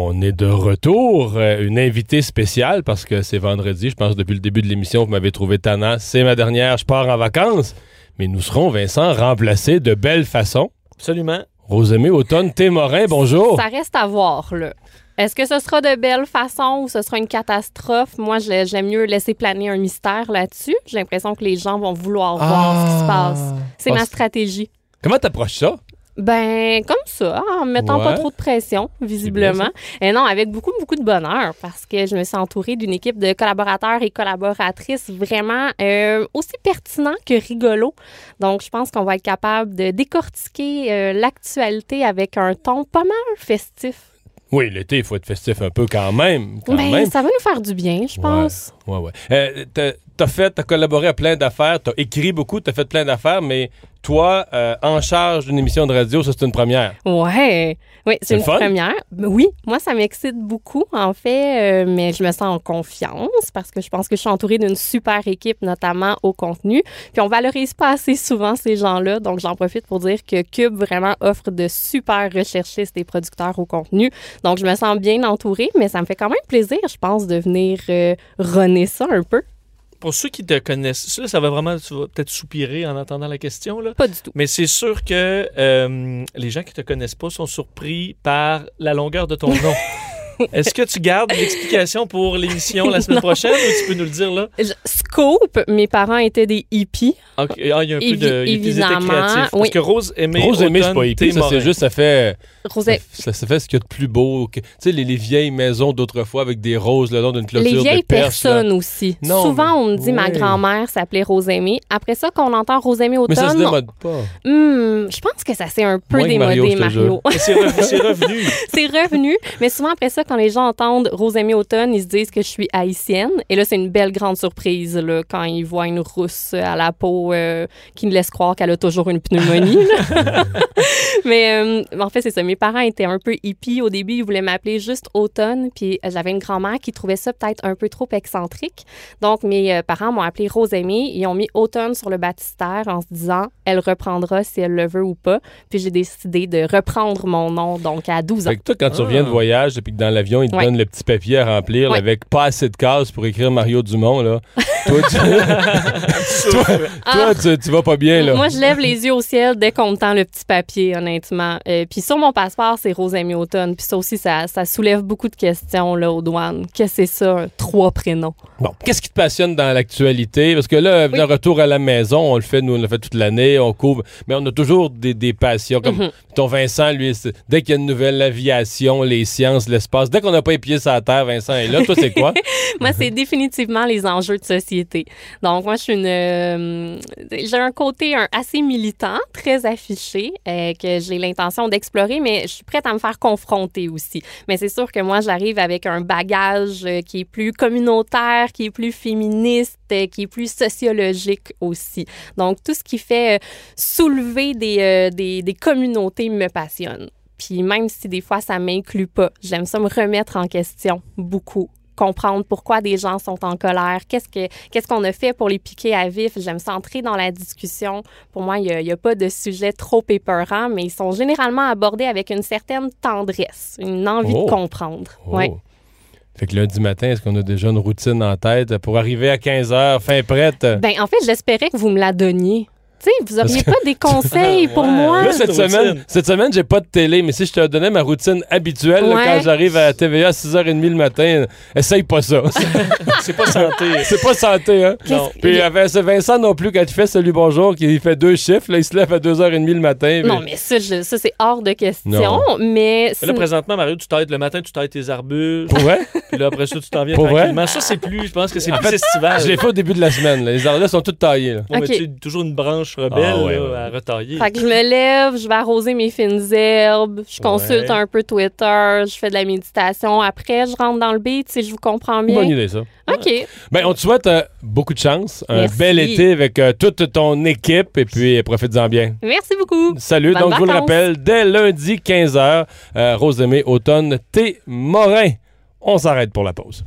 On est de retour. Euh, une invitée spéciale parce que c'est vendredi. Je pense depuis le début de l'émission, vous m'avez trouvé tannant. C'est ma dernière, je pars en vacances. Mais nous serons, Vincent, remplacés de belle façon. Absolument. Rosemée Automne Témorin, bonjour. Ça reste à voir, là. Est-ce que ce sera de belle façon ou ce sera une catastrophe? Moi, je- j'aime mieux laisser planer un mystère là-dessus. J'ai l'impression que les gens vont vouloir voir ce qui se passe. C'est Ah, ma stratégie. Comment t'approches ça? Ben, comme ça, en mettant Ouais. pas trop de pression, visiblement. Et non, avec beaucoup, beaucoup de bonheur, parce que je me suis entourée d'une équipe de collaborateurs et collaboratrices vraiment euh, aussi pertinents que rigolos. Donc, je pense qu'on va être capable de décortiquer euh, l'actualité avec un ton pas mal festif. Oui, l'été, il faut être festif un peu quand même. Quand Ben, même. ça va nous faire du bien, je pense. Ouais, ouais. Euh, t'as- t'as fait, t'as collaboré à plein d'affaires, t'as écrit beaucoup, t'as fait plein d'affaires, mais toi, euh, en charge d'une émission de radio, ça c'est une première. Ouais, oui, C'est une première. Oui, moi, ça m'excite beaucoup, en fait, euh, mais je me sens en confiance parce que je pense que je suis entourée d'une super équipe, notamment au contenu. Puis on valorise pas assez souvent ces gens-là, donc j'en profite pour dire que Cube vraiment offre de super recherchistes et producteurs au contenu. Donc je me sens bien entourée, mais ça me fait quand même plaisir, je pense, de venir euh, runner ça un peu. Pour ceux qui te connaissent, ça, ça va vraiment, tu vas peut-être soupirer en entendant la question, là. Pas du tout. Mais c'est sûr que euh, les gens qui te connaissent pas sont surpris par la longueur de ton nom. Est-ce que tu gardes l'explication pour l'émission la semaine prochaine ou tu peux nous le dire là? Je- Scoop, mes parents étaient des hippies. Ok, ah, il y a un peu de. Ils étaient évidemment, créatifs. Parce oui. que Rose aimée. Rose aimée, c'est Automne, pas hippie, ça c'est juste, ça fait, ça, ça fait ce qu'il y a de plus beau. Tu sais, les, les vieilles maisons d'autrefois avec des roses le long d'une clôture Les vieilles de perche, là. personnes aussi. Non, Souvent, on me dit ma grand-mère s'appelait Rosémie. Après ça, qu'on entend Rosémie Mais ça se Automne, démode pas. hmm, je pense que ça s'est un peu Moins que Mario, démodé. Mario. C'est revenu. c'est revenu. Mais souvent, après ça, quand les gens entendent Rosémie Automne, ils se disent que je suis haïtienne. Et là, c'est une belle grande surprise là, quand ils voient une rousse à la peau euh, qui me laisse croire qu'elle a toujours une pneumonie. Mais euh, en fait, c'est ça. Mes parents étaient un peu hippies. Au début, ils voulaient m'appeler juste Automne. Puis euh, j'avais une grand-mère qui trouvait ça peut-être un peu trop excentrique. Donc, mes parents m'ont appelé Rosémie. Ils ont mis Automne sur le baptistère en se disant elle reprendra si elle le veut ou pas. Puis j'ai décidé de reprendre mon nom, donc à 12 ans. Fait que toi, quand tu Ah. reviens de voyage et puis que dans l'avion, ils te Ouais. donnent le petit papier à remplir Ouais. avec pas assez de cases pour écrire Mario Dumont, là. toi, tu, toi, Ah. toi, tu, tu vas pas bien, là. Moi, je lève les yeux au ciel dès qu'on me tend le petit papier, honnêtement. Euh, puis sur mon passeport, c'est Rosemary Automne. Puis ça aussi, ça, ça soulève beaucoup de questions là, aux douanes. Qu'est-ce que c'est ça, un trois prénoms? Bon, qu'est-ce qui te passionne dans l'actualité? Parce que là, Oui. le retour à la maison, on le fait, nous, on le fait toute l'année, on couvre, mais on a toujours des, des passions. Comme Mhm. ton Vincent, lui, c'est- dès qu'il y a une nouvelle aviation, les sciences, l'espace, dès qu'on n'a pas les pieds sur la terre, Vincent est là. Toi, c'est quoi? Moi, c'est définitivement les enjeux de société. Donc, moi, je suis une. euh, j'ai un côté assez militant, très affiché, euh, que j'ai l'intention d'explorer, mais je suis prête à me faire confronter aussi. Mais c'est sûr que moi, j'arrive avec un bagage euh, qui est plus communautaire, qui est plus féministe, qui est plus sociologique aussi. Donc, tout ce qui fait soulever des, des, des communautés me passionne. Puis même si des fois ça m'inclut pas, j'aime ça me remettre en question beaucoup comprendre pourquoi des gens sont en colère, qu'est-ce que qu'est-ce qu'on a fait pour les piquer à vif? J'aime ça entrer dans la discussion. Pour moi, il n'y a, pas de sujet trop épeurant, mais ils sont généralement abordés avec une certaine tendresse, une envie Oh. de comprendre. Oh. Ouais. Fait que lundi matin, est-ce qu'on a déjà une routine en tête? Pour arriver à 15 h fin prête? Ben, en fait, j'espérais que vous me la donniez. Tu sais, vous auriez pas des conseils pour Ouais, moi? Là, cette routine. semaine, cette semaine, j'ai pas de télé, mais si je te donnais ma routine habituelle, là, Ouais. quand j'arrive à TVA à 6h30 le matin, essaye pas ça. C'est pas santé. C'est pas santé, hein? Non. Puis avec ce Vincent non plus, quand il fait Salut Bonjour, qui fait deux chiffres, là, il se lève à 2h30 le matin. Non, mais ça, je- ça c'est hors de question. Non. Mais Mais là, présentement, Mario, tu t'aides le matin, tu t'aides tes arbustes. Vrai? Puis là, après ça, tu t'en viens Pour vrai? tranquillement. Ça, c'est plus, je pense que c'est En plus fait, estival. Je l'ai fait au début de la semaine. là. Les ardeurs sont toutes taillées. là. Ouais, mais Ok. tu sais, toujours une branche rebelle Ah, ouais, là, ouais, ouais. à retailler? Fait que je me lève, je vais arroser mes fines herbes, je consulte Ouais. un peu Twitter, je fais de la méditation. Après, je rentre dans le beat, si je vous comprends bien. Bonne idée, ça. OK. Ben, on te souhaite euh, beaucoup de chance. Un Merci. bel été avec euh, toute ton équipe et puis euh, profites-en bien. Merci beaucoup. Salut. Donc, je vous le rappelle, dès lundi 15h, Rose Aimée, automne, T. Morin. On s'arrête pour la pause.